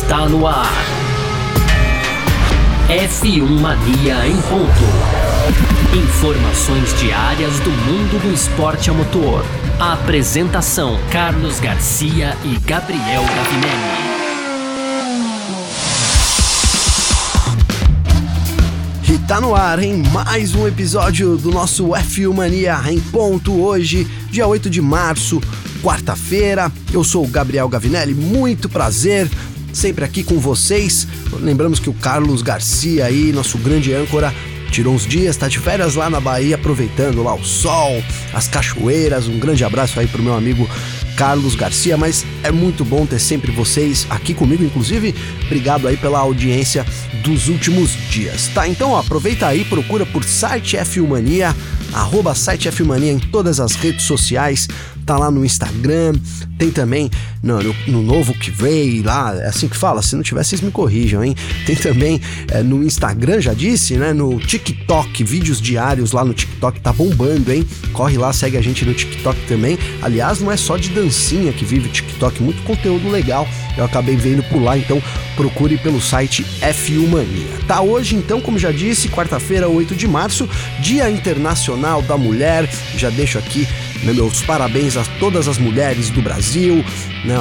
Está no ar. F1 Mania em ponto. Informações diárias do mundo do esporte a motor. A apresentação: Carlos Garcia e Gabriel Gavinelli. E tá no ar, em mais um episódio do nosso F1 Mania em ponto hoje, dia 8 de março, quarta-feira. Eu sou o Gabriel Gavinelli, muito prazer sempre aqui com vocês. Lembramos que o Carlos Garcia aí, nosso grande âncora, tirou uns dias, tá de férias lá na Bahia, aproveitando lá o sol, as cachoeiras. Um grande abraço aí pro meu amigo Carlos Garcia, mas é muito bom ter sempre vocês aqui comigo, inclusive, obrigado aí pela audiência dos últimos dias, tá? Então ó, aproveita aí, procura por site F1 Mania, arroba site F1 Mania em todas as redes sociais, tá lá no Instagram, tem também no, no, no, novo que veio lá, é assim que fala, se não tiver vocês me corrijam, hein? Tem também é, no Instagram, já disse, né? No TikTok, vídeos diários lá no TikTok, tá bombando, hein? Corre lá, segue a gente no TikTok também. Aliás, não é só de dancinha que vive o TikTok, muito conteúdo legal. Eu acabei vendo por lá, então procure pelo site F1 Mania. Tá hoje, então, como já disse, quarta-feira, 8 de março, Dia Internacional da Mulher. Já deixo aqui né, meus parabéns a todas as mulheres do Brasil, né,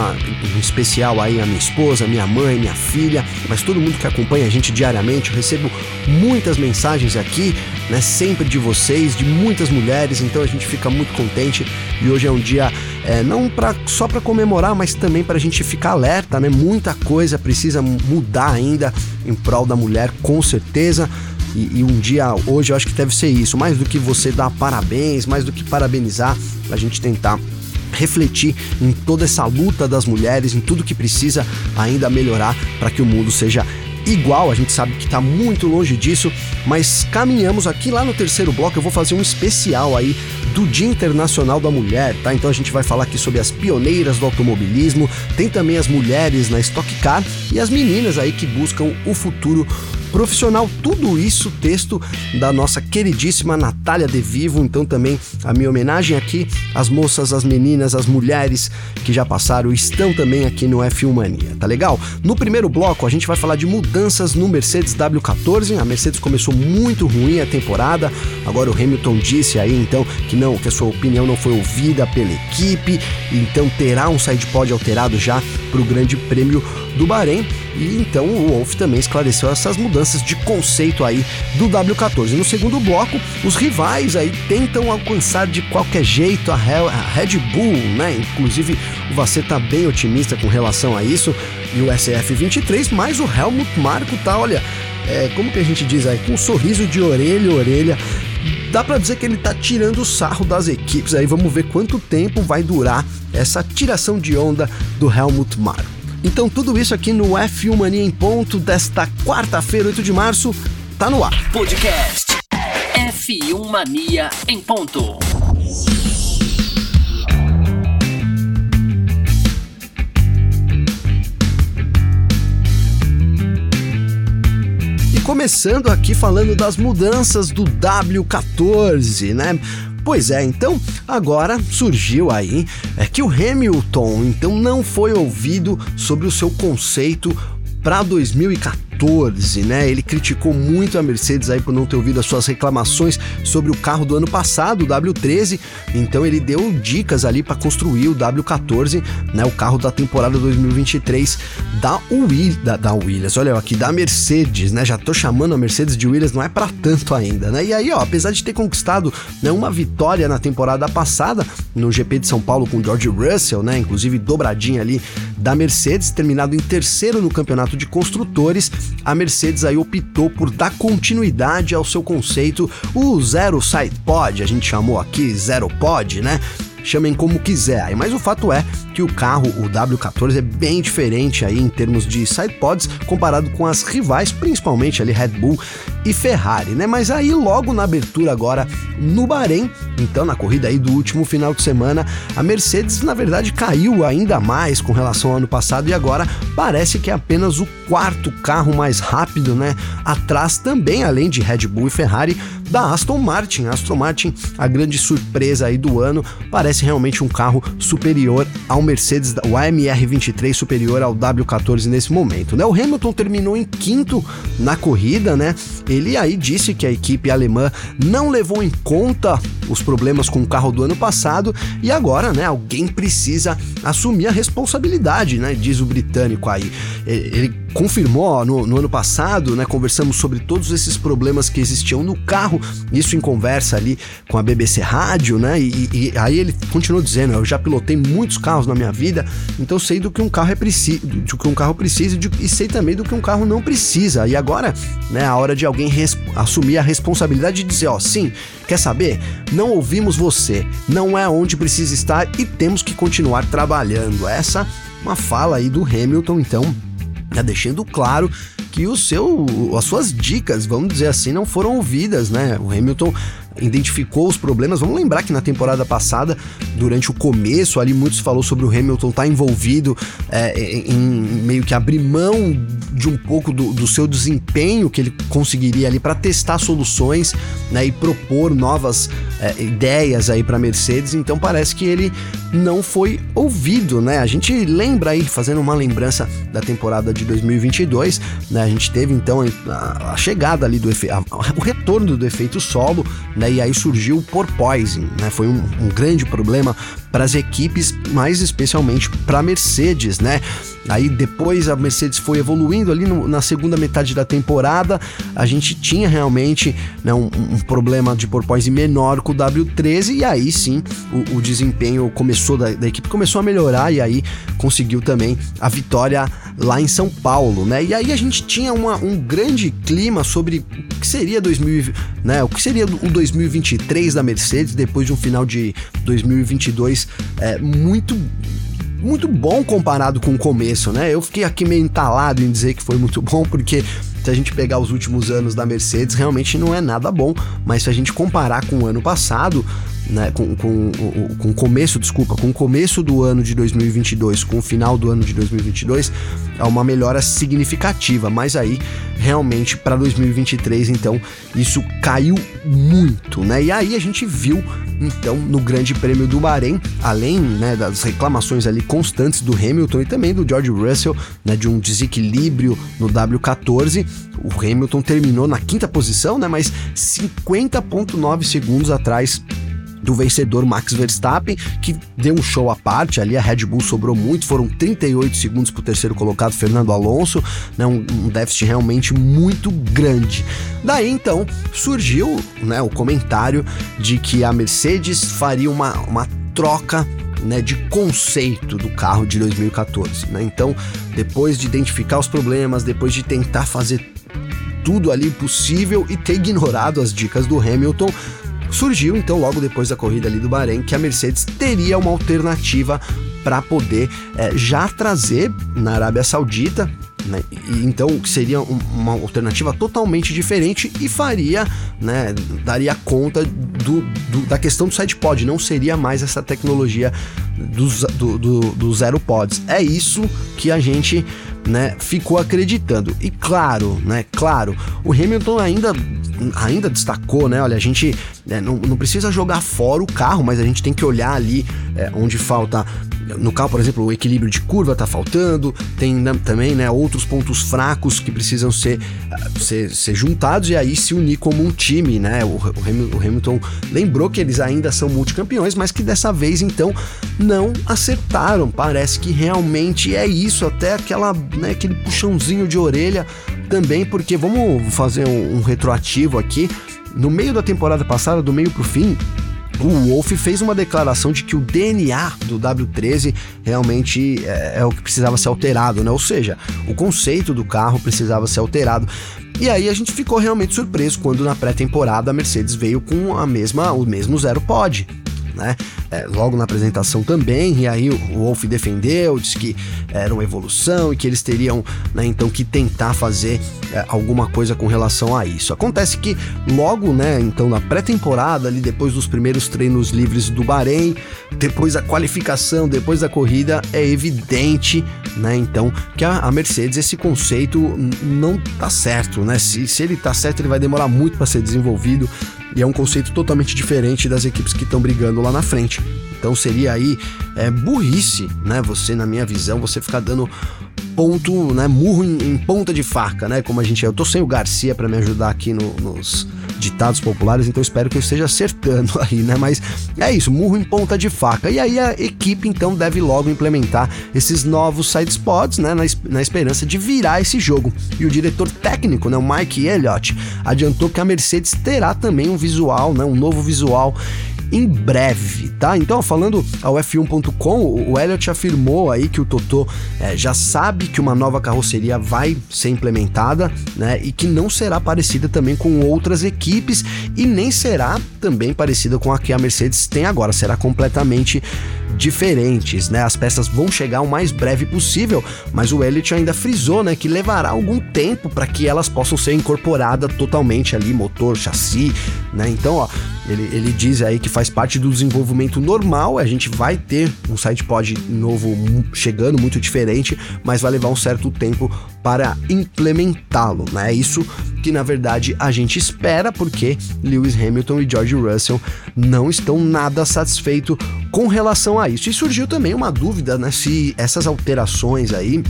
em especial aí a minha esposa, minha mãe, minha filha, mas todo mundo que acompanha a gente diariamente. Eu recebo muitas mensagens aqui, né, sempre de vocês, de muitas mulheres, então a gente fica muito contente e hoje é um dia é, não pra, só para comemorar, mas também para a gente ficar alerta, né? Muita coisa precisa mudar ainda em prol da mulher, com certeza. E, e, um dia hoje eu acho que deve ser isso, mais do que você dar parabéns, mais do que parabenizar, a gente tentar refletir em toda essa luta das mulheres, em tudo que precisa ainda melhorar para que o mundo seja igual, a gente sabe que está muito longe disso, mas caminhamos aqui lá no terceiro bloco. Eu vou fazer um especial aí do Dia Internacional da Mulher, tá? Então a gente vai falar aqui sobre as pioneiras do automobilismo, tem também as mulheres na Stock Car e as meninas aí que buscam o futuro profissional. Tudo isso, texto da nossa queridíssima Natália De Vivo. Então, também a minha homenagem aqui às moças, às meninas, às mulheres que já passaram estão também aqui no F1 Mania, tá legal? No primeiro bloco, a gente vai falar de mudanças no Mercedes W14. A Mercedes começou muito ruim a temporada. Agora o Hamilton disse aí então que não, que a sua opinião não foi ouvida pela equipe, então terá um sidepod alterado já para o Grande Prêmio do Bahrein. E então o Wolff também esclareceu essas mudanças de conceito aí do W14. No segundo bloco, os rivais aí tentam alcançar de qualquer jeito a Red Bull, né? Inclusive o Vasser tá bem otimista com relação a isso e o SF23, mas o Helmut Marko tá, olha, é, como que a gente diz aí, com um sorriso de orelha a orelha. Dá para dizer que ele tá tirando o sarro das equipes aí. Vamos ver quanto tempo vai durar essa tiração de onda do Helmut Marko. Então tudo isso aqui no F1 Mania em ponto desta quarta-feira, 8 de março, tá no ar. Podcast F1 Mania em ponto. E começando aqui falando das mudanças do W14, né? Pois é, então agora surgiu aí é que o Hamilton então não foi ouvido sobre o seu conceito para 2014 2014, né? Ele criticou muito a Mercedes aí por não ter ouvido as suas reclamações sobre o carro do ano passado, o W13. Então ele deu dicas ali para construir o W14, né? O carro da temporada 2023 da, Will, da, da Williams. Olha aqui, da Mercedes, né? Já tô chamando a Mercedes de Williams, não é para tanto ainda, né? E aí, ó, apesar de ter conquistado né, uma vitória na temporada passada no GP de São Paulo com George Russell, né? Inclusive dobradinha ali da Mercedes, terminado em terceiro no campeonato de construtores, a Mercedes aí optou por dar continuidade ao seu conceito, o Zero Side Pod, a gente chamou aqui Zero Pod, né? Chamem como quiser. Mas o fato é que o carro, o W14, é bem diferente aí em termos de sidepods comparado com as rivais, principalmente ali Red Bull e Ferrari, né? Mas aí logo na abertura agora no Bahrein, Então, na corrida aí do último final de semana, a Mercedes, na verdade, caiu ainda mais com relação ao ano passado e agora parece que é apenas o quarto carro mais rápido, né? Atrás também, além de Red Bull e Ferrari, da Aston Martin. A Aston Martin, a grande surpresa aí do ano, parece realmente um carro superior ao Mercedes, o AMR 23 superior ao W14 nesse momento, né? O Hamilton terminou em quinto na corrida, né? Ele aí disse que a equipe alemã não levou em conta os problemas com o carro do ano passado e agora, né, alguém precisa assumir a responsabilidade, né, diz o britânico aí. Ele confirmou no, no, ano passado, né? Conversamos sobre todos esses problemas que existiam no carro, isso em conversa ali com a BBC Rádio, né? E, e aí ele continuou dizendo: eu já pilotei muitos carros na minha vida, então sei do que um carro é preciso, do que um carro precisa e, de, e sei também do que um carro não precisa. E agora, né? A hora de alguém assumir a responsabilidade de dizer: ó, sim, quer saber? Não ouvimos você, não é onde precisa estar e temos que continuar trabalhando. Essa uma fala aí do Hamilton, então né, deixando claro que o seu, as suas dicas, vamos dizer assim, não foram ouvidas, né? O Hamilton identificou os problemas. Vamos lembrar que na temporada passada, durante o começo, ali muitos falou sobre o Hamilton estar tá envolvido é, em meio que abrir mão de um pouco do, do seu desempenho que ele conseguiria ali para testar soluções né, e propor novas é, ideias aí para Mercedes. Então parece que ele não foi ouvido, né? A gente lembra aí, fazendo uma lembrança da temporada de 2022, né? A gente teve então a, a chegada ali do efeito, o retorno do efeito solo, né? E aí surgiu o porpoising, né? Foi um, um grande problema para as equipes, mais especialmente para a Mercedes, né? Aí depois a Mercedes foi evoluindo ali no, na segunda metade da temporada, a gente tinha realmente né, um, um, problema de porpoise menor com o W13 e aí sim o, o desempenho começou da, da, equipe começou a melhorar e aí conseguiu também a vitória lá em São Paulo, né? E aí a gente tinha uma, um grande clima sobre o que seria 2000, né? O que seria o 2023 da Mercedes depois de um final de 2022 é, muito muito bom comparado com o começo, né? Eu fiquei aqui meio entalado em dizer que foi muito bom, porque se a gente pegar os últimos anos da Mercedes, realmente não é nada bom, mas se a gente comparar com o ano passado, né, com, com, com o começo, desculpa, com o começo do ano de 2022, com o final do ano de 2022, é uma melhora significativa, mas aí realmente para 2023, então, isso caiu muito, né? E aí a gente viu então no Grande Prêmio do Bahrein, além né, das reclamações ali constantes do Hamilton e também do George Russell, né, de um desequilíbrio no W14, o Hamilton terminou na quinta posição, né, mas 50.9 segundos atrás do vencedor Max Verstappen, que deu um show à parte ali, a Red Bull sobrou muito, foram 38 segundos para o terceiro colocado, Fernando Alonso, né, um, um, déficit realmente muito grande. Daí então surgiu né, o comentário de que a Mercedes faria uma, uma troca né, de conceito do carro de 2014. Né? Então, depois de identificar os problemas, depois de tentar fazer tudo ali possível e ter ignorado as dicas do Hamilton, surgiu então logo depois da corrida ali do Bahrein que a Mercedes teria uma alternativa para poder é, já trazer na Arábia Saudita né? Então seria um, uma alternativa totalmente diferente e faria, né, daria conta do, do, da questão do sidepod, não seria mais essa tecnologia do, do, do, do zero pods. É isso que a gente né, ficou acreditando. E claro, né, claro, o Hamilton ainda ainda destacou, né? Olha, a gente né, não, não precisa jogar fora o carro, mas a gente tem que olhar ali é, onde falta no carro, por exemplo, o equilíbrio de curva tá faltando, tem também né, outros pontos fracos que precisam ser, ser, ser, juntados e aí se unir como um time, né? O, o Hamilton lembrou que eles ainda são multicampeões, mas que dessa vez então não acertaram. Parece que realmente é isso, até aquela, né, aquele puxãozinho de orelha também, porque vamos fazer um, um retroativo aqui. No meio da temporada passada, do meio pro fim, o Wolf fez uma declaração de que o DNA do W13 realmente é, é, o que precisava ser alterado, né? Ou seja, o conceito do carro precisava ser alterado. E aí a gente ficou realmente surpreso quando na pré-temporada a Mercedes veio com a mesma, o mesmo zero pod. Né? É, logo na apresentação também, e aí o Wolf defendeu, disse que era uma evolução e que eles teriam, né, então, que tentar fazer é, alguma coisa com relação a isso. Acontece que logo, né, então, na pré-temporada, ali depois dos primeiros treinos livres do Bahrein, depois da qualificação, depois da corrida, é evidente, né, então, que a, a Mercedes, esse conceito não tá certo, né? Se, se ele tá certo, ele vai demorar muito para ser desenvolvido e é um conceito totalmente diferente das equipes que estão brigando lá na frente. Então seria aí é, burrice, né? Você, na minha visão, você ficar dando ponto, né? Murro em, em ponta de faca, né? Como a gente é. Eu tô sem o Garcia para me ajudar aqui no, nos ditados populares, então espero que eu esteja acertando aí, né? Mas é isso, murro em ponta de faca. E aí a equipe então deve logo implementar esses novos side spots, né? Na, na esperança de virar esse jogo. E o diretor técnico, né? O Mike Elliott, adiantou que a Mercedes terá também um visual, né? Um novo visual em breve, tá? Então, falando ao F1.com, o Elliott afirmou aí que o Totó é, já sabe que uma nova carroceria vai ser implementada, né? E que não será parecida também com outras equipes e nem será também parecida com a que a Mercedes tem agora, será completamente diferentes, né? As peças vão chegar o mais breve possível, mas o Elliott ainda frisou, né, que levará algum tempo para que elas possam ser incorporadas totalmente ali, motor, chassi, né? Então, ó, ele, ele diz aí que faz parte do desenvolvimento normal, a gente vai ter um sidepod novo chegando, muito diferente, mas vai levar um certo tempo para implementá-lo, né? É isso que na verdade a gente espera, porque Lewis Hamilton e George Russell não estão nada satisfeitos com relação a isso. E surgiu também uma dúvida, né, se essas alterações aí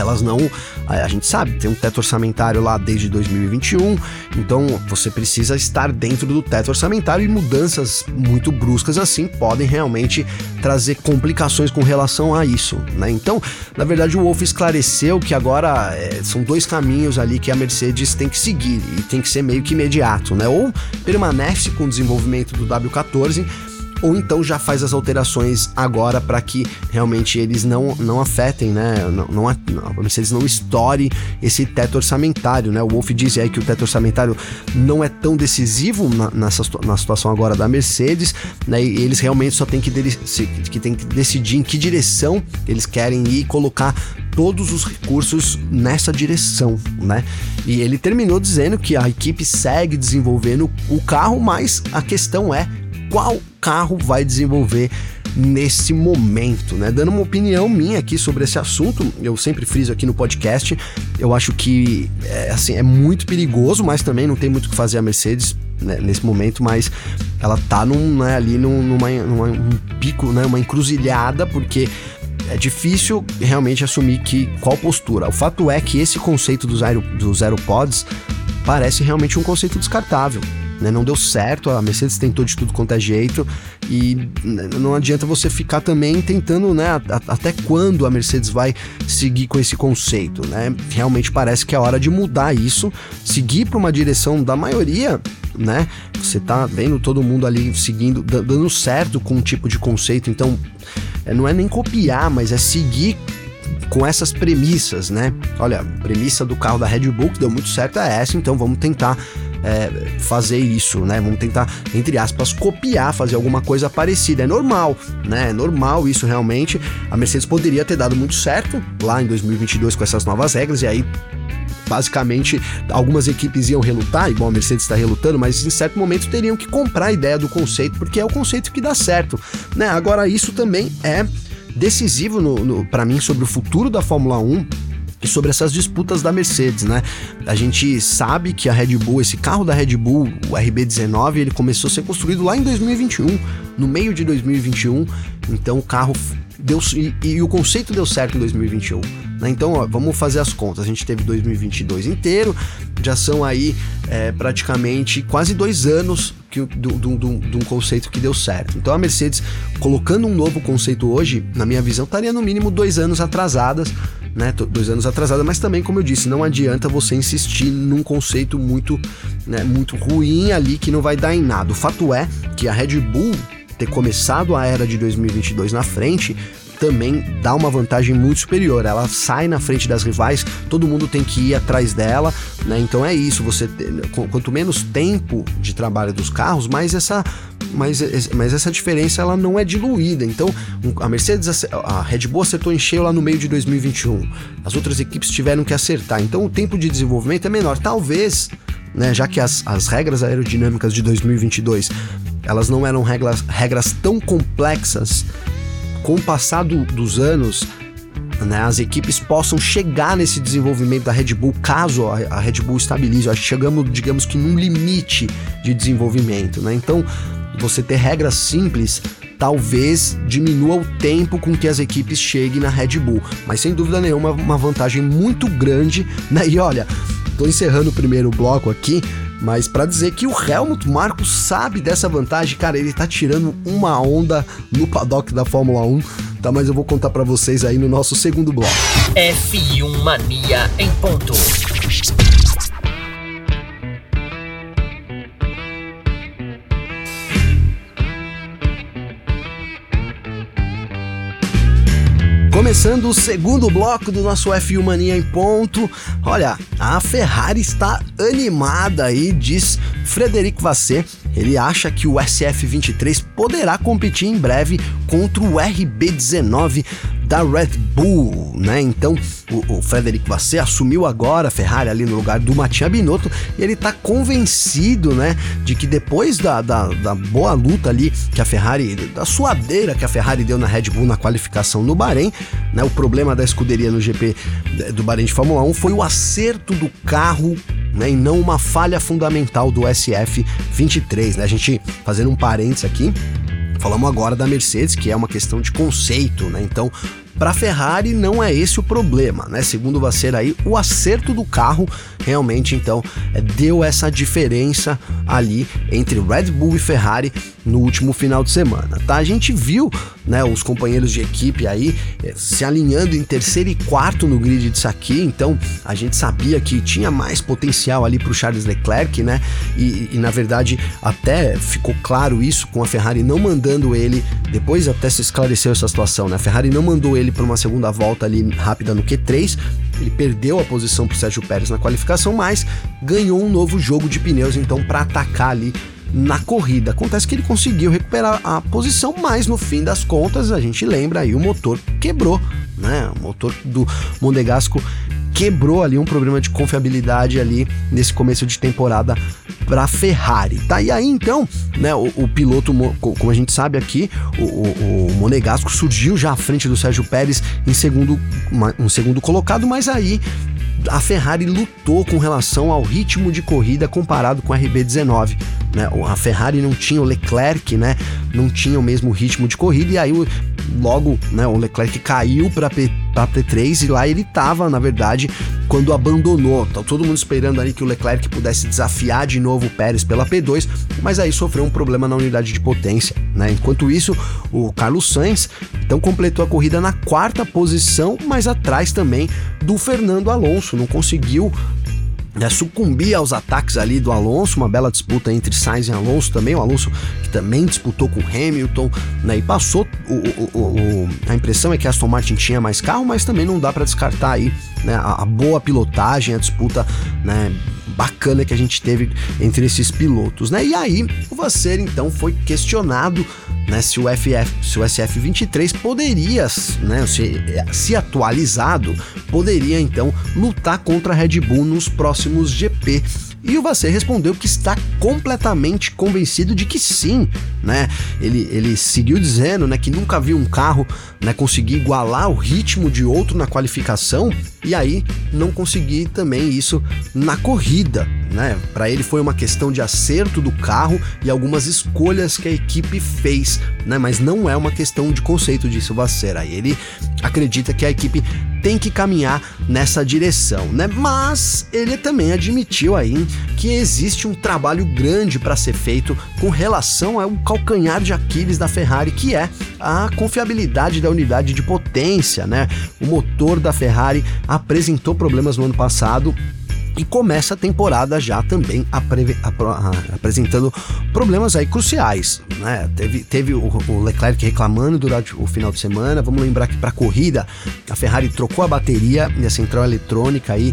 elas não. A gente sabe, tem um teto orçamentário lá desde 2021, então você precisa estar dentro do teto orçamentário e mudanças muito bruscas assim podem realmente trazer complicações com relação a isso, né? Então, na verdade, o Wolf esclareceu que agora é, são dois caminhos ali que a Mercedes tem que seguir e tem que ser meio que imediato, né? Ou permanece com o desenvolvimento do W14 ou então já faz as alterações agora para que realmente eles não, não afetem, né? Não, não, não, Mercedes não estoure esse teto orçamentário, né? O Wolf diz aí que o teto orçamentário não é tão decisivo na, nessa, na situação agora da Mercedes, né? E eles realmente só tem que, que, tem que decidir em que direção eles querem ir e colocar todos os recursos nessa direção, né? E ele terminou dizendo que a equipe segue desenvolvendo o carro, mas a questão é qual carro vai desenvolver nesse momento, né? Dando uma opinião minha aqui sobre esse assunto, eu sempre friso aqui no podcast, eu acho que é, assim, é muito perigoso, mas também não tem muito o que fazer a Mercedes né, nesse momento, mas ela tá num, né, ali num, numa, numa, um pico, né, uma encruzilhada, porque é difícil realmente assumir que qual postura. O fato é que esse conceito dos, aero, dos aeropods parece realmente um conceito descartável né? Não deu certo, a Mercedes tentou de tudo quanto é jeito e não adianta você ficar também tentando, né? Até quando a Mercedes vai seguir com esse conceito, né? Realmente parece que é hora de mudar isso, seguir para uma direção da maioria né? Você tá vendo todo mundo ali seguindo, dando certo com um tipo de conceito, então é, não é nem copiar, mas é seguir com essas premissas, né? Olha, a premissa do carro da Red Bull que deu muito certo é essa, então vamos tentar é, fazer isso, né? Vamos tentar, entre aspas, copiar, fazer alguma coisa parecida. É normal, né? É normal isso realmente. A Mercedes poderia ter dado muito certo lá em 2022 com essas novas regras e aí basicamente algumas equipes iam relutar, igual a Mercedes está relutando, mas em certo momento teriam que comprar a ideia do conceito, porque é o conceito que dá certo, né? Agora isso também é decisivo no, para mim sobre o futuro da Fórmula 1 e sobre essas disputas da Mercedes, né? A gente sabe que a Red Bull, esse carro da Red Bull, o RB19, ele começou a ser construído lá em 2021, no meio de 2021. Então o carro deu e, e o conceito deu certo em 2021. Né? Então, ó, vamos fazer as contas. A gente teve 2022 inteiro, já são aí é, praticamente quase dois anos que, do, do, do, de um conceito que deu certo. Então, a Mercedes colocando um novo conceito hoje, na minha visão, estaria no mínimo dois anos atrasadas né, dois anos atrasada, mas também, como eu disse, não adianta você insistir num conceito muito, né, muito ruim ali que não vai dar em nada. O fato é que a Red Bull ter começado a era de 2022 na frente também dá uma vantagem muito superior. Ela sai na frente das rivais, todo mundo tem que ir atrás dela, né? Então é isso. Você quanto menos tempo de trabalho dos carros, mais essa mas, mas essa diferença ela não é diluída. Então, a Mercedes, a Red Bull acertou em cheio lá no meio de 2021. As outras equipes tiveram que acertar. Então, o tempo de desenvolvimento é menor. Talvez, né, já que as, as regras aerodinâmicas de 2022 elas não eram regras, regras tão complexas, com o passar do, dos anos, né, as equipes possam chegar nesse desenvolvimento da Red Bull, caso a, Red Bull estabilize. Acho que chegamos, digamos que, num limite de desenvolvimento. Né? Então, você ter regras simples talvez diminua o tempo com que as equipes cheguem na Red Bull, mas sem dúvida nenhuma uma vantagem muito grande, né? E olha, tô encerrando o primeiro bloco aqui, mas para dizer que o Helmut Marko sabe dessa vantagem, cara, ele tá tirando uma onda no paddock da Fórmula 1, tá? Mas eu vou contar para vocês aí no nosso segundo bloco. F1 Mania em ponto. Começando o segundo bloco do nosso F1 Mania em ponto. Olha, a Ferrari está animada aí, diz Frederico Vassé. Ele acha que o SF23 poderá competir em breve contra o RB19 da Red Bull, né? Então o, o Frederico Vasseur assumiu agora a Ferrari ali no lugar do Mattia Binotto e ele tá convencido, né, de que depois da, da, da, boa luta ali que a Ferrari, da suadeira que a Ferrari deu na Red Bull na qualificação no Bahrein, né, o problema da escuderia no GP do Bahrein de Fórmula 1 foi o acerto do carro né, e não uma falha fundamental do SF23, né? A gente fazendo um parênteses aqui, falamos agora da Mercedes, que é uma questão de conceito, né? Então, para a Ferrari não é esse o problema, né? Segundo o Vasser aí, o acerto do carro realmente então é, deu essa diferença ali entre Red Bull e Ferrari no último final de semana, tá? A gente viu, né, os companheiros de equipe aí é, se alinhando em terceiro e quarto no grid disso aqui, então a gente sabia que tinha mais potencial ali para o Charles Leclerc, né? E, e, na verdade até ficou claro isso com a Ferrari não mandando ele, depois até se esclareceu essa situação, né? A Ferrari não mandou ele para uma segunda volta ali rápida no Q3, ele perdeu a posição para Sérgio Pérez na qualificação, mas ganhou um novo jogo de pneus então para atacar ali na corrida. Acontece que ele conseguiu recuperar a posição, mas no fim das contas, a gente lembra aí, o motor quebrou, né? O motor do Monegasco quebrou ali um problema de confiabilidade ali nesse começo de temporada para Ferrari. Tá e aí então, né, o, o, piloto, como a gente sabe aqui, o, o, o, Monegasco surgiu já à frente do Sérgio Pérez em segundo, um segundo colocado, mas aí a Ferrari lutou com relação ao ritmo de corrida comparado com a RB19. Né? A Ferrari não tinha o Leclerc, né? Não tinha o mesmo ritmo de corrida e aí logo, né, o Leclerc caiu para para P3 e lá ele estava, na verdade, quando abandonou. Tá todo mundo esperando ali que o Leclerc pudesse desafiar de novo o Pérez pela P2, mas aí sofreu um problema na unidade de potência, né? Enquanto isso, o Carlos Sainz então completou a corrida na quarta posição, mas atrás também do Fernando Alonso, não conseguiu né, sucumbir aos ataques ali do Alonso, uma bela disputa entre Sainz e Alonso também, o Alonso também disputou com Hamilton, né, e passou, o, o, o, a impressão é que Aston Martin tinha mais carro, mas também não dá para descartar aí né, a, a, boa pilotagem, a disputa né, bacana que a gente teve entre esses pilotos, né, e aí o Vasser então foi questionado né, se o FF, se o SF23 poderia, né, se, se atualizado, poderia então lutar contra a Red Bull nos próximos GP. E o Vasser respondeu que está completamente convencido de que sim, né? Ele, ele seguiu dizendo, né, que nunca viu um carro, né, conseguir igualar o ritmo de outro na qualificação e aí não conseguir também isso na corrida, né? Para ele foi uma questão de acerto do carro e algumas escolhas que a equipe fez, né? Mas não é uma questão de conceito Vasser. Aí ele acredita que a equipe tem que caminhar nessa direção, né? Mas ele também admitiu aí que existe um trabalho grande para ser feito com relação ao calcanhar de Aquiles da Ferrari, que é a confiabilidade da unidade de potência, né? O motor da Ferrari apresentou problemas no ano passado e começa a temporada já também apre, apresentando problemas aí cruciais, né? Teve, teve o, o, Leclerc reclamando durante o final de semana. Vamos lembrar que para corrida a Ferrari trocou a bateria e a central eletrônica aí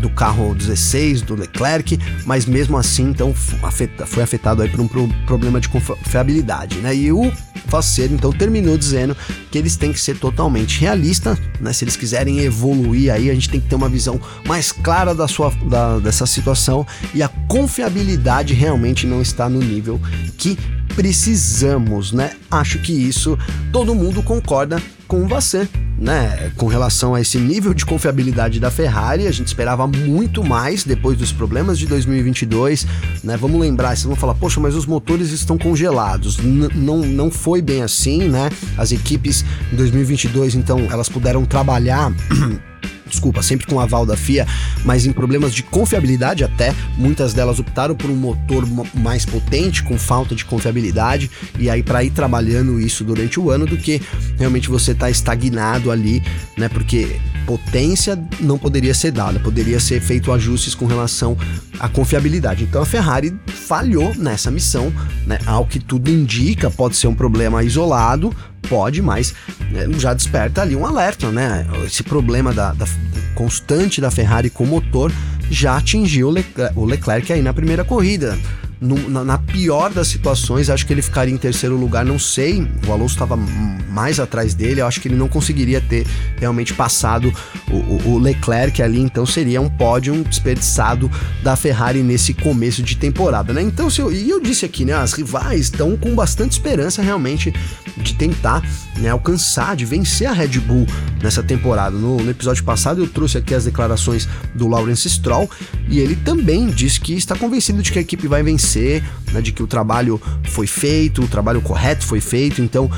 do carro 16 do Leclerc, mas mesmo assim então foi afetado aí por um problema de confiabilidade, né? E o Faceiro então terminou dizendo que eles têm que ser totalmente realistas, né? Se eles quiserem evoluir aí, a gente tem que ter uma visão mais clara da sua da, dessa situação e a confiabilidade realmente não está no nível que precisamos, né? Acho que isso todo mundo concorda com você, né? Com relação a esse nível de confiabilidade da Ferrari, a gente esperava muito mais depois dos problemas de 2022, né? Vamos lembrar, vocês vão falar, poxa, mas os motores estão congelados. N não, não foi bem assim, né? As equipes em 2022, então, elas puderam trabalhar desculpa, sempre com aval da FIA, mas em problemas de confiabilidade até, muitas delas optaram por um motor mais potente, com falta de confiabilidade, e aí para ir trabalhando isso durante o ano do que realmente você tá estagnado ali, né? Porque potência não poderia ser dada, poderia ser feito ajustes com relação à confiabilidade. Então a Ferrari falhou nessa missão, né? Ao que tudo indica, pode ser um problema isolado, pode, mas é, já desperta ali um alerta, né? Esse problema da, da constante da Ferrari com o motor já atingiu o Leclerc aí na primeira corrida no, na, na, pior das situações, acho que ele ficaria em terceiro lugar, não sei. O Alonso estava mais atrás dele, eu acho que ele não conseguiria ter realmente passado o, o, Leclerc ali, então seria um pódio desperdiçado da Ferrari nesse começo de temporada, né? Então, se eu, e eu disse aqui, né? As rivais estão com bastante esperança realmente de tentar né, alcançar, de vencer a Red Bull nessa temporada. No, no episódio passado eu trouxe aqui as declarações do Lawrence Stroll e ele também disse que está convencido de que a equipe vai vencer reconhecer né, de que o trabalho foi feito, o trabalho correto foi feito, então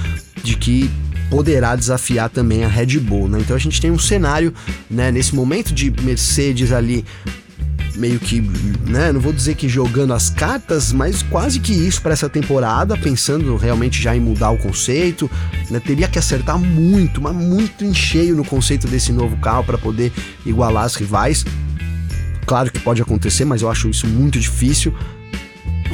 de que poderá desafiar também a Red Bull. Né? Então a gente tem um cenário né, nesse momento de Mercedes ali meio que, né, não vou dizer que jogando as cartas, mas quase que isso para essa temporada, pensando realmente já em mudar o conceito, né, teria que acertar muito, mas muito em cheio no conceito desse novo carro para poder igualar as rivais. Claro que pode acontecer, mas eu acho isso muito difícil.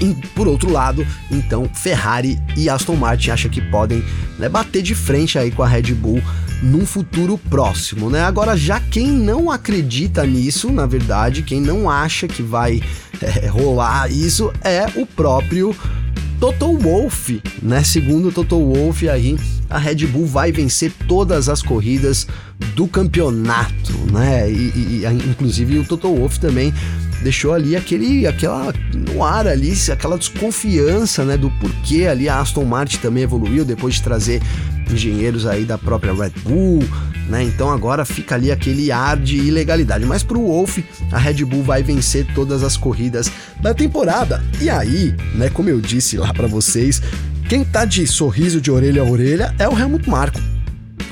E, por outro lado, então Ferrari e Aston Martin acham que podem né, bater de frente aí com a Red Bull num futuro próximo, né? Agora, já quem não acredita nisso, na verdade, quem não acha que vai é, rolar isso é o próprio Toto Wolff, né? Segundo Toto Wolff aí, a Red Bull vai vencer todas as corridas do campeonato, né? E, e inclusive o Toto Wolff também deixou ali aquele, aquela no ar ali, aquela desconfiança, né, do porquê ali a Aston Martin também evoluiu depois de trazer engenheiros aí da própria Red Bull, né? Então agora fica ali aquele ar de ilegalidade. Mas pro Wolf, a Red Bull vai vencer todas as corridas da temporada. E aí, né, como eu disse lá para vocês, quem tá de sorriso de orelha a orelha é o Helmut Marko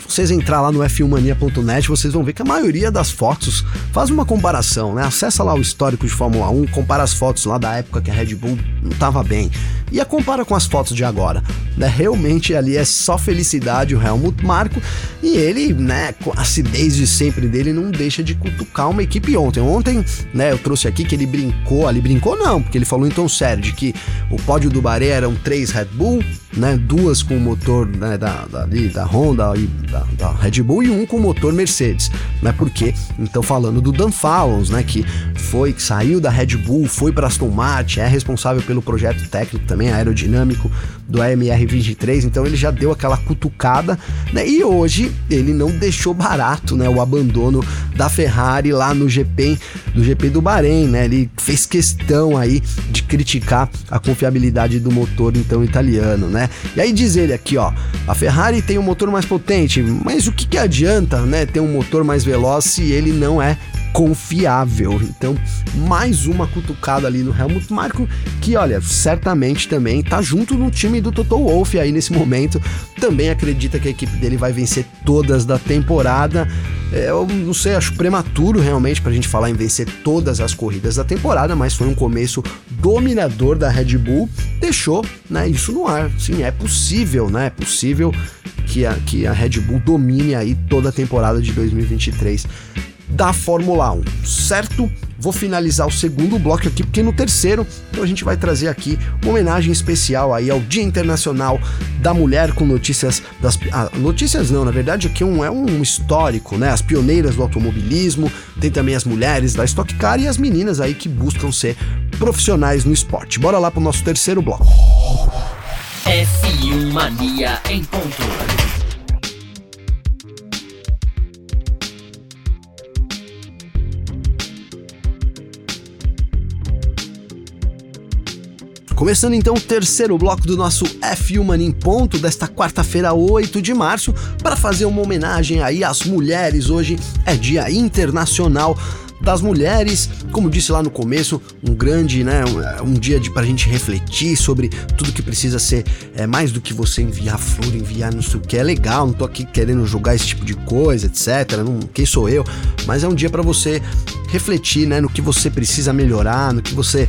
vocês entrar lá no f1mania.net, vocês vão ver que a maioria das fotos faz uma comparação, né? Acessa lá o histórico de Fórmula 1, compara as fotos lá da época que a Red Bull não estava bem e a compara com as fotos de agora, né? Realmente ali é só felicidade o Helmut Marko e ele, né, com a acidez de sempre dele, não deixa de cutucar uma equipe ontem. Ontem, né, eu trouxe aqui que ele brincou, ali brincou não, porque ele falou então sério de que o pódio do Bahrein eram três Red Bull, né, duas com o motor né, da, da, da Honda e da, da, Red Bull e um com motor Mercedes, né? Porque então falando do Dan Fallons, né, que foi que saiu da Red Bull, foi para Aston Martin, é responsável pelo projeto técnico também aerodinâmico do AMR 23, então ele já deu aquela cutucada, né? E hoje ele não deixou barato, né, o abandono da Ferrari lá no GP do GP do Bahrein, né? Ele fez questão aí de criticar a confiabilidade do motor então italiano, né? E aí diz ele aqui, ó, a Ferrari tem um motor mais potente, mas o que, que adianta, né, ter um motor mais veloz se ele não é confiável. Então, mais uma cutucada ali no Helmut Marko, que olha, certamente também tá junto no time do Toto Wolff aí nesse momento. Também acredita que a equipe dele vai vencer todas da temporada. É, eu não sei, acho prematuro realmente pra gente falar em vencer todas as corridas da temporada, mas foi um começo dominador da Red Bull, deixou, né, isso no ar. Sim, é possível, né? É possível que a, que a Red Bull domine aí toda a temporada de 2023 da Fórmula 1, certo? Vou finalizar o segundo bloco aqui, porque no terceiro então a gente vai trazer aqui uma homenagem especial aí ao Dia Internacional da Mulher com notícias das ah, notícias não, na verdade aqui um, é um histórico, né? As pioneiras do automobilismo, tem também as mulheres da Stock Car e as meninas aí que buscam ser profissionais no esporte. Bora lá pro nosso terceiro bloco. F1 Mania em ponto. Começando então o terceiro bloco do nosso F1 Mania em ponto desta quarta-feira, 8 de março, para fazer uma homenagem aí às mulheres. Hoje é Dia Internacional das mulheres, como disse lá no começo, um grande, né, um, um dia de pra gente refletir sobre tudo que precisa ser é, mais do que você enviar flor, enviar não sei o que, é legal, não tô aqui querendo julgar esse tipo de coisa, etc, não, quem sou eu, mas é um dia para você refletir, né, no que você precisa melhorar, no que você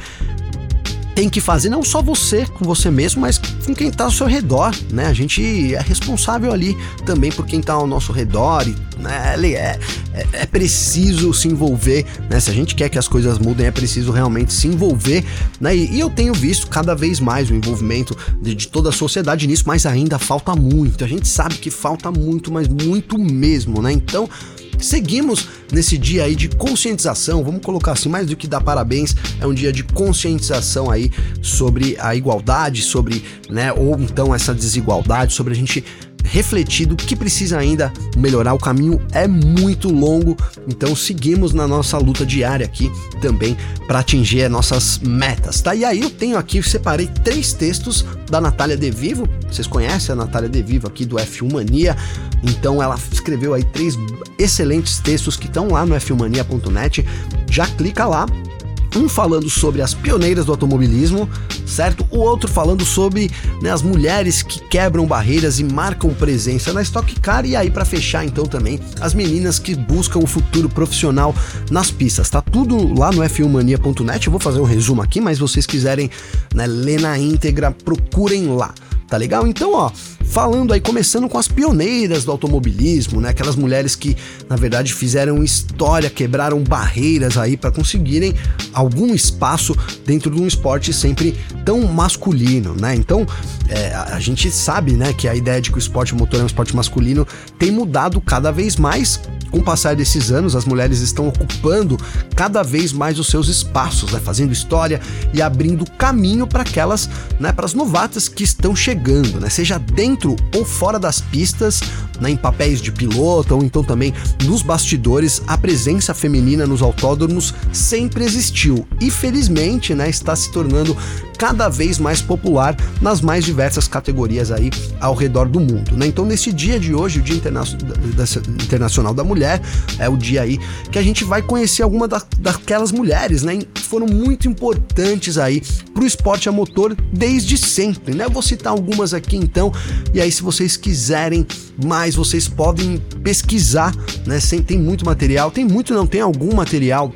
tem que fazer não só você com você mesmo, mas com quem está ao seu redor, né? A gente é responsável ali também por quem está ao nosso redor e né, é, é, é, preciso se envolver, né? Se a gente quer que as coisas mudem, é preciso realmente se envolver, né? E, e eu tenho visto cada vez mais o envolvimento de, de, toda a sociedade nisso, mas ainda falta muito. A gente sabe que falta muito, mas muito mesmo, né? Então Seguimos nesse dia aí de conscientização, vamos colocar assim, mais do que dar parabéns, é um dia de conscientização aí sobre a igualdade, sobre, né, ou então essa desigualdade, sobre a gente refletido que precisa ainda melhorar. O caminho é muito longo, então seguimos na nossa luta diária aqui também para atingir as nossas metas, tá? E aí eu tenho aqui, separei três textos da Natália De Vivo. Vocês conhecem a Natália De Vivo aqui do F1 Mania? Então ela escreveu aí três excelentes textos que estão lá no f1mania.net. Já clica lá um falando sobre as pioneiras do automobilismo, certo? O outro falando sobre né, as mulheres que quebram barreiras e marcam presença na Stock Car. E aí, para fechar, então, também as meninas que buscam o futuro profissional nas pistas. Tá tudo lá no f1mania.net. Eu vou fazer um resumo aqui, mas vocês quiserem né, ler na íntegra, procurem lá tá legal? Então, ó, falando aí, começando com as pioneiras do automobilismo, né? Aquelas mulheres que, na verdade, fizeram história, quebraram barreiras aí para conseguirem algum espaço dentro de um esporte sempre tão masculino, né? Então, é, a gente sabe, né, que a ideia de que o esporte motor é um esporte masculino tem mudado cada vez mais com o passar desses anos, as mulheres estão ocupando cada vez mais os seus espaços, né, fazendo história e abrindo caminho para aquelas, né, para as novatas que estão chegando, né, seja dentro ou fora das pistas, né, em papéis de piloto ou então também nos bastidores, a presença feminina nos autódromos sempre existiu e felizmente, né, está se tornando cada vez mais popular nas mais diversas categorias aí ao redor do mundo, né? Então nesse dia de hoje, o Dia Interna Internacional da Mulher é o dia aí que a gente vai conhecer alguma da, daquelas mulheres, né, que foram muito importantes aí pro esporte a motor desde sempre, né? Eu vou citar algumas aqui então, e aí se vocês quiserem mais, vocês podem pesquisar, né? Tem muito material, tem muito não, tem algum material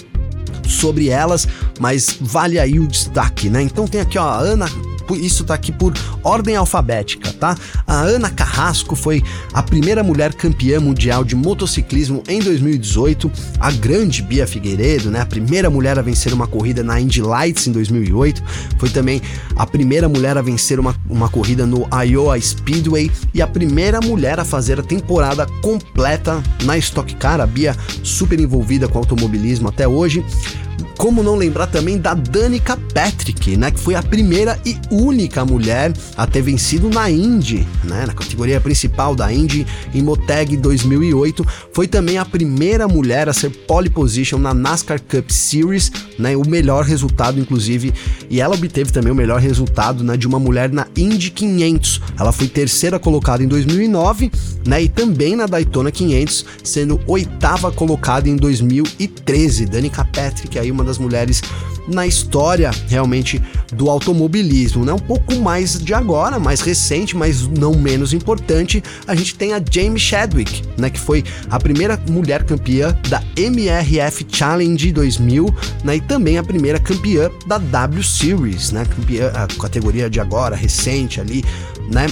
sobre elas, mas vale aí o destaque, né? Então tem aqui ó, a Ana isso tá aqui por ordem alfabética, tá? A Ana Carrasco foi a primeira mulher campeã mundial de motociclismo em 2018, a grande Bia Figueiredo, né? A primeira mulher a vencer uma corrida na Indy Lights em 2008, foi também a primeira mulher a vencer uma, uma corrida no Iowa Speedway e a primeira mulher a fazer a temporada completa na Stock Car, a Bia super envolvida com automobilismo até hoje. Como não lembrar também da Danica Patrick, né, que foi a primeira e única mulher a ter vencido na Indy, né, na categoria principal da Indy em Moteg 2008. Foi também a primeira mulher a ser pole position na NASCAR Cup Series, né, o melhor resultado inclusive, e ela obteve também o melhor resultado, né, de uma mulher na Indy 500. Ela foi terceira colocada em 2009, né, e também na Daytona 500, sendo oitava colocada em 2013. Danica Patrick aí aí uma das mulheres na história realmente do automobilismo, né? Um pouco mais de agora, mais recente, mas não menos importante, a gente tem a Jamie Chadwick, né? Que foi a primeira mulher campeã da MRF Challenge 2000, né? E também a primeira campeã da W Series, né? Campeã, a categoria de agora, recente ali, né?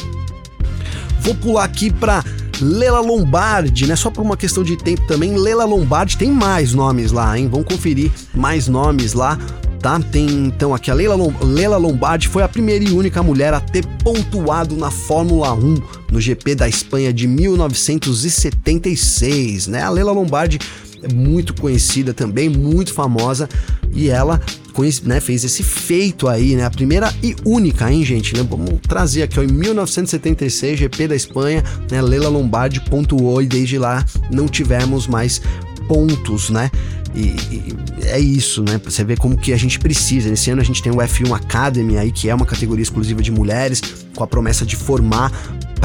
Vou pular aqui para Lela Lombardi, né? Só por uma questão de tempo também, Lela Lombardi tem mais nomes lá, hein? Vamos conferir mais nomes lá. Tá? Tem então aqui a Leila, Lombardi foi a primeira e única mulher a ter pontuado na Fórmula 1 no GP da Espanha de 1976, né? A Leila Lombardi muito conhecida também, muito famosa, e ela né, fez esse feito aí, né? A primeira e única, hein, gente? Vamos trazer aqui, ó, em 1976, GP da Espanha, né? Leila Lombardi pontuou e desde lá não tivemos mais pontos, né? E, e, é isso, né? Você vê como que a gente precisa. Esse ano a gente tem o F1 Academy aí, que é uma categoria exclusiva de mulheres, com a promessa de formar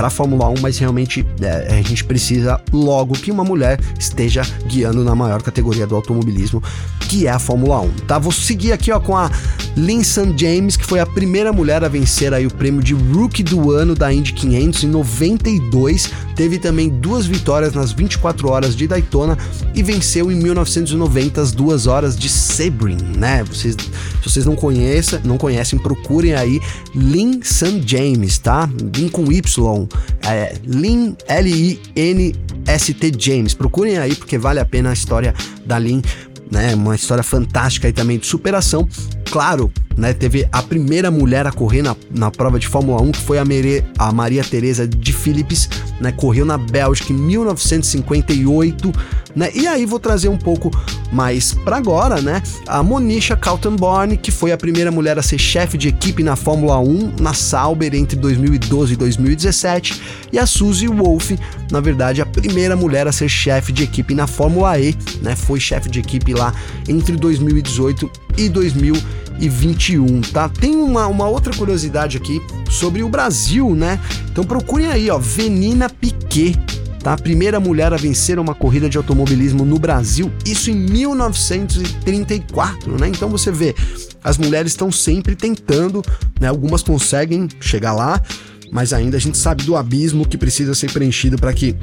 para a Fórmula 1, mas realmente é, a gente precisa logo que uma mulher esteja guiando na maior categoria do automobilismo, que é a Fórmula 1. Tá? Vou seguir aqui ó, com a Linsan James, que foi a primeira mulher a vencer aí o prêmio de Rookie do ano da Indy 500 em 92. Teve também duas vitórias nas 24 horas de Daytona e venceu em 1990 as duas horas de Sebring, né? Vocês, se vocês não conhecem, não conhecem, procurem aí Lin San James, tá? Lin com Y, é, Lin L-I-N-S-T James. Procurem aí porque vale a pena a história da Lin né? Uma história fantástica e também de superação. Claro, né? Teve a primeira mulher a correr na, na prova de Fórmula 1, que foi a, Mere, a Maria Teresa de Philips, né? Correu na Bélgica em 1958, né? E aí vou trazer um pouco mais para agora, né? A Monisha Kaltenborn, que foi a primeira mulher a ser chefe de equipe na Fórmula 1 na Sauber entre 2012 e 2017, e a Suzy Wolff, na verdade, a primeira mulher a ser chefe de equipe na Fórmula E, né? Foi chefe de equipe lá entre 2018 e 2021, tá? Tem uma, uma outra curiosidade aqui sobre o Brasil, né? Então procurem aí, ó, Venina Piquet, tá? A primeira mulher a vencer uma corrida de automobilismo no Brasil, isso em 1934, né? Então você vê, as mulheres estão sempre tentando, né? Algumas conseguem chegar lá, mas ainda a gente sabe do abismo que precisa ser preenchido para que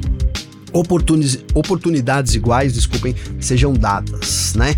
oportunidades iguais, desculpem, sejam dadas, né?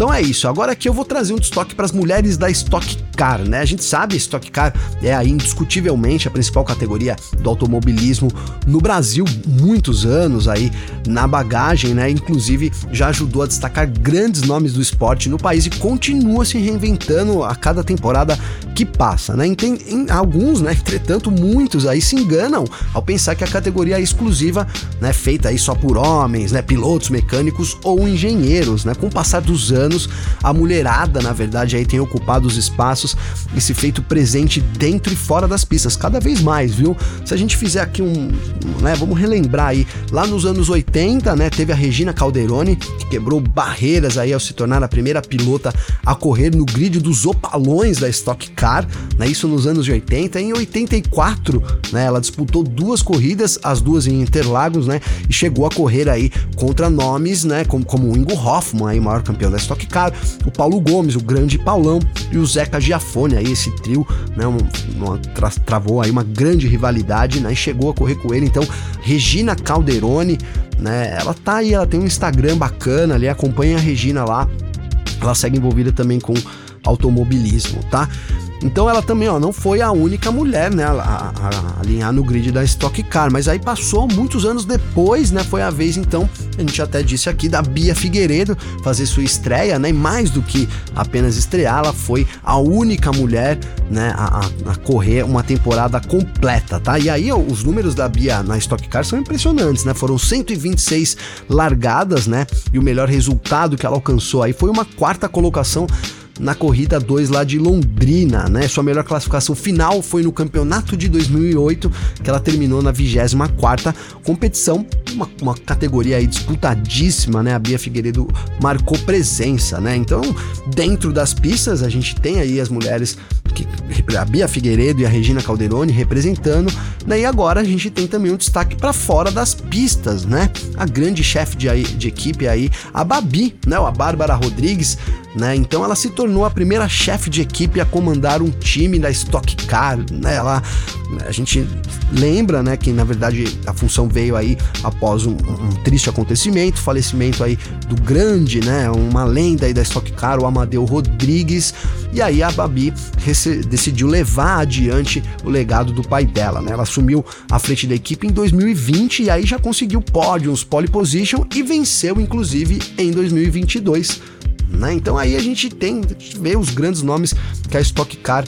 Então é isso. Agora aqui eu vou trazer um destaque para as mulheres da Stock Car, né? A gente sabe, Stock Car é indiscutivelmente a principal categoria do automobilismo no Brasil, muitos anos aí na bagagem, né? Inclusive já ajudou a destacar grandes nomes do esporte no país e continua se reinventando a cada temporada que passa, né? Tem, em, alguns, né? Entretanto, muitos aí se enganam ao pensar que a categoria é exclusiva, né? Feita aí só por homens, né? Pilotos, mecânicos ou engenheiros, né? Com o passar dos anos, a mulherada, na verdade, aí tem ocupado os espaços e se feito presente dentro e fora das pistas, cada vez mais, viu? Se a gente fizer aqui um, né, vamos relembrar aí, lá nos anos 80, né, teve a Regina Calderoni, que quebrou barreiras aí ao se tornar a primeira pilota a correr no grid dos opalões da Stock Car, né, isso nos anos 80. Em 84, né, ela disputou duas corridas, as duas em Interlagos, né, e chegou a correr aí contra nomes, né, como, como o Ingo Hoffman, aí, maior campeão da Stock Car, o Paulo Gomes, o grande Paulão, e o Zeca Giafone Giafone aí, esse trio, né, uma, tra travou aí uma grande rivalidade, né, e chegou a correr com ele, então Regina Calderoni, né, ela tá aí, ela tem um Instagram bacana ali, acompanha a Regina lá, ela segue envolvida também com automobilismo, tá? Então ela também, ó, não foi a única mulher, né, a, a, alinhar no grid da Stock Car, mas aí passou muitos anos depois, né, foi a vez então, a gente até disse aqui, da Bia Figueiredo fazer sua estreia, né, e mais do que apenas estrear, ela foi a única mulher, né, a, a correr uma temporada completa, tá? E aí ó, os números da Bia na Stock Car são impressionantes, né, foram 126 largadas, né, e o melhor resultado que ela alcançou aí foi uma quarta colocação na corrida 2 lá de Londrina, né? Sua melhor classificação final foi no campeonato de 2008, que ela terminou na 24ª competição, uma, uma categoria aí disputadíssima, né? A Bia Figueiredo marcou presença, né? Então, dentro das pistas, a gente tem aí as mulheres que a Bia Figueiredo e a Regina Calderoni representando, né? E agora a gente tem também um destaque para fora das pistas, né? A grande chefe de, de equipe aí, a Babi, né? A Bárbara Rodrigues, né? Então ela se tornou a primeira chefe de equipe a comandar um time da Stock Car, né? Ela a gente lembra, né, que na verdade a função veio aí após um, um triste acontecimento, falecimento aí do grande, né, uma lenda aí da Stock Car, o Amadeu Rodrigues, e aí a Babi decidiu levar adiante o legado do pai dela, né? Ela assumiu a frente da equipe em 2020 e aí já conseguiu pódios, pole position e venceu inclusive em 2022. Né? Então aí a gente tem, vê os grandes nomes que a Stock Car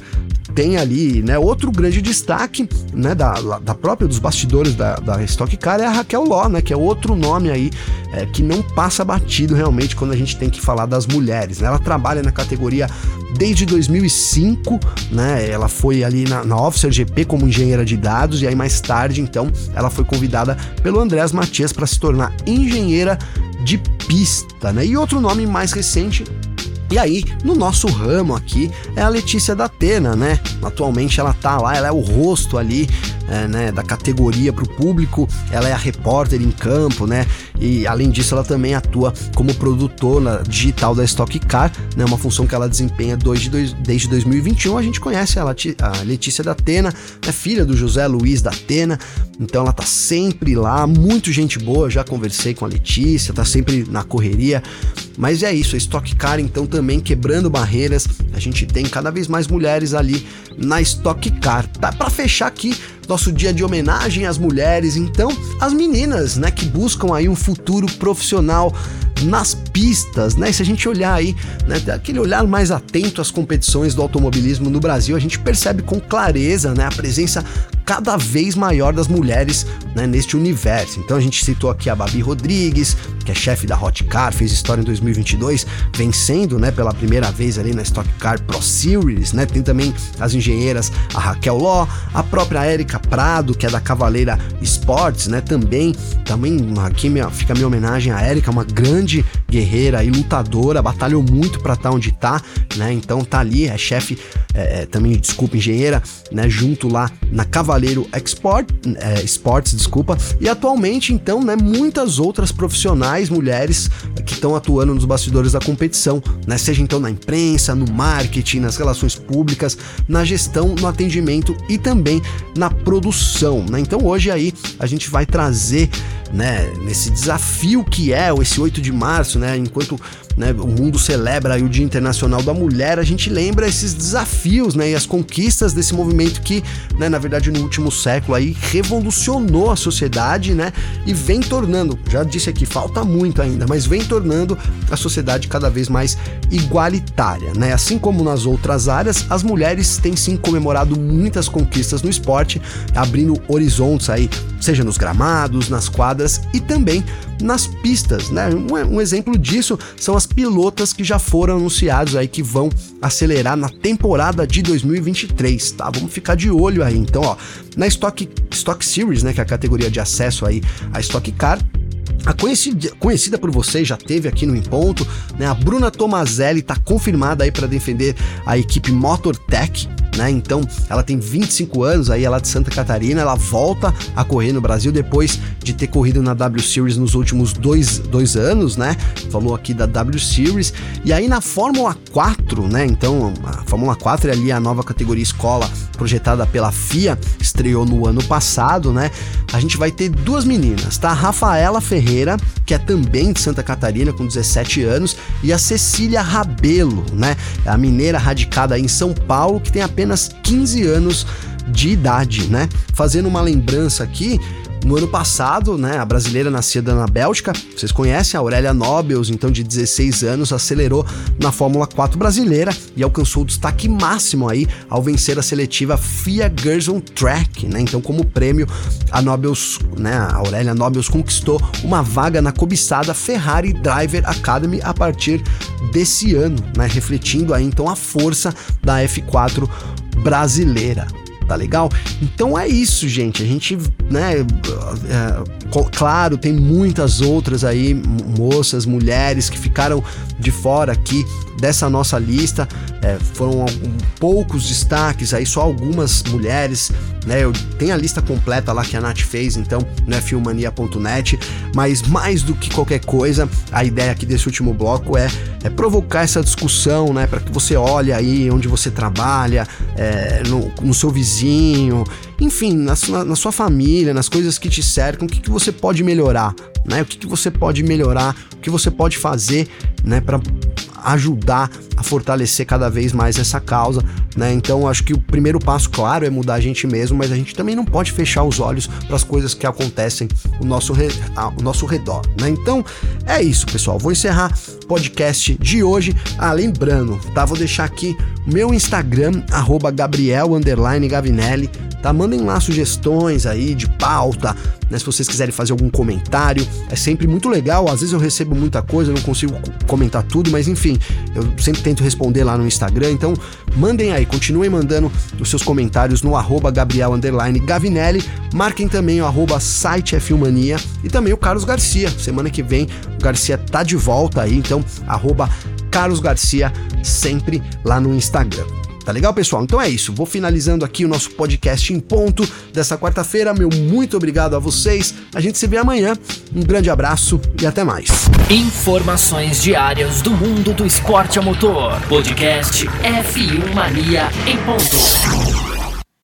tem ali, né? Outro grande destaque, né? Da, da própria dos bastidores da, da Stock Car é a Raquel Ló, né? Que é outro nome aí é, que não passa batido realmente quando a gente tem que falar das mulheres. Né? Ela trabalha na categoria desde 2005, né? Ela foi ali na, na Officer GP como engenheira de dados e aí mais tarde, então, ela foi convidada pelo Andrés Matias para se tornar engenheira de pista, né? E outro nome mais recente e aí, no nosso ramo aqui, é a Letícia da Atena, né? Atualmente ela tá lá, ela é o rosto ali, é, né, da categoria para o público, ela é a repórter em campo, né? E além disso, ela também atua como produtora digital da Stock Car, né? Uma função que ela desempenha desde 2021. A gente conhece a Letícia da Atena, é filha do José Luiz da Atena, então ela tá sempre lá, muito gente boa, já conversei com a Letícia, tá sempre na correria. Mas é isso, a Stock Car então também quebrando barreiras. A gente tem cada vez mais mulheres ali na Stock Car. Tá para fechar aqui nosso dia de homenagem às mulheres, então as meninas, né, que buscam aí um futuro profissional nas pistas, né? E se a gente olhar aí, né, aquele olhar mais atento às competições do automobilismo no Brasil, a gente percebe com clareza, né, a presença cada vez maior das mulheres né, neste universo. Então a gente citou aqui a Babi Rodrigues, que é chefe da Hot Car, fez história em 2022, vencendo né, pela primeira vez ali na Stock Car Pro Series. Né? Tem também as engenheiras, a Raquel Ló, a própria Érica Prado, que é da Cavaleira Sports, né? também, também aqui minha, fica minha homenagem a Érica, uma grande de guerreira e lutadora, batalhou muito para estar tá onde tá, né? Então tá ali, é chefe, é, é, também, desculpa, engenheira, né? Junto lá na Cavaleiro Export, é, Sports, desculpa. E atualmente, então, né? Muitas outras profissionais, mulheres, que estão atuando nos bastidores da competição, né? Seja então na imprensa, no marketing, nas relações públicas, na gestão, no atendimento e também na produção, né? Então hoje aí a gente vai trazer né, nesse desafio que é esse 8 de março, né, enquanto né, o mundo celebra o Dia Internacional da Mulher, a gente lembra esses desafios né, e as conquistas desse movimento que, né, na verdade, no último século aí revolucionou a sociedade né, e vem tornando, já disse aqui, falta muito ainda, mas vem tornando a sociedade cada vez mais igualitária. Né? Assim como nas outras áreas, as mulheres têm sim comemorado muitas conquistas no esporte, abrindo horizontes aí, seja nos gramados, nas quadras e também nas pistas. Né? Um, um exemplo disso são as as pilotas que já foram anunciados aí que vão acelerar na temporada de 2023, tá? Vamos ficar de olho aí. Então, ó, na Stock, Stock Series, né, que é a categoria de acesso aí à Stock Car, a conhecida, conhecida por vocês, já teve aqui no Em Ponto, né? A Bruna Tomazelli está confirmada aí para defender a equipe MotorTech, né? Então, ela tem 25 anos, aí ela é de Santa Catarina, ela volta a correr no Brasil depois de ter corrido na W Series nos últimos dois, dois anos, né? Falou aqui da W Series. E aí na Fórmula 4, né? Então, a Fórmula 4 é ali a nova categoria escola projetada pela FIA, estreou no ano passado, né? A gente vai ter duas meninas, tá? A Rafaela Ferreira, que é também de Santa Catarina, com 17 anos, e a Cecília Rabelo, né? É a mineira radicada em São Paulo, que tem apenas 15 anos de idade, né? Fazendo uma lembrança aqui, no ano passado, né, a brasileira nascida na Bélgica, vocês conhecem, a Aurélia Nobels, então de 16 anos, acelerou na Fórmula 4 brasileira e alcançou o destaque máximo aí ao vencer a seletiva FIA Girls on Track, né? Então, como prêmio, a Nobels, né, a Aurélia Nobels conquistou uma vaga na cobiçada Ferrari Driver Academy a partir desse ano, né, refletindo aí então a força da F4 brasileira tá legal? Então é isso, gente. A gente, né, é, claro, tem muitas outras aí, moças, mulheres que ficaram de fora aqui dessa nossa lista. É, foram poucos destaques aí, só algumas mulheres, né? Eu tenho a lista completa lá que a Nath fez, então, no filmania.net. Mas mais do que qualquer coisa, a ideia aqui desse último bloco é, é provocar essa discussão, né? Para que você olhe aí onde você trabalha, é, no, no seu vizinho, enfim, na, na sua família, nas coisas que te cercam, o que, que você pode melhorar, né? O que, que você pode melhorar, o que você pode fazer, né, para ajudar a fortalecer cada vez mais essa causa, né? Então acho que o primeiro passo, claro, é mudar a gente mesmo, mas a gente também não pode fechar os olhos para as coisas que acontecem ao nosso, ao nosso redor, né? Então é isso, pessoal. Vou encerrar podcast de hoje. Ah, lembrando, tá? Vou deixar aqui meu Instagram, arroba Gabriel Gavinelli tá? Mandem lá sugestões aí de pauta, né? Se vocês quiserem fazer algum comentário, é sempre muito legal. Às vezes eu recebo muita coisa, não consigo comentar tudo, mas enfim, eu sempre tento responder lá no Instagram. Então, mandem aí, continuem mandando os seus comentários no arroba Gabriel Gavinelli. Marquem também o arroba site e também o Carlos Garcia. Semana que vem o Garcia tá de volta aí, então arroba Carlos Garcia sempre lá no Instagram. Tá legal, pessoal? Então é isso. Vou finalizando aqui o nosso podcast em ponto dessa quarta-feira. Meu muito obrigado a vocês. A gente se vê amanhã. Um grande abraço e até mais. Informações diárias do mundo do esporte a motor. Podcast F1 Mania em ponto.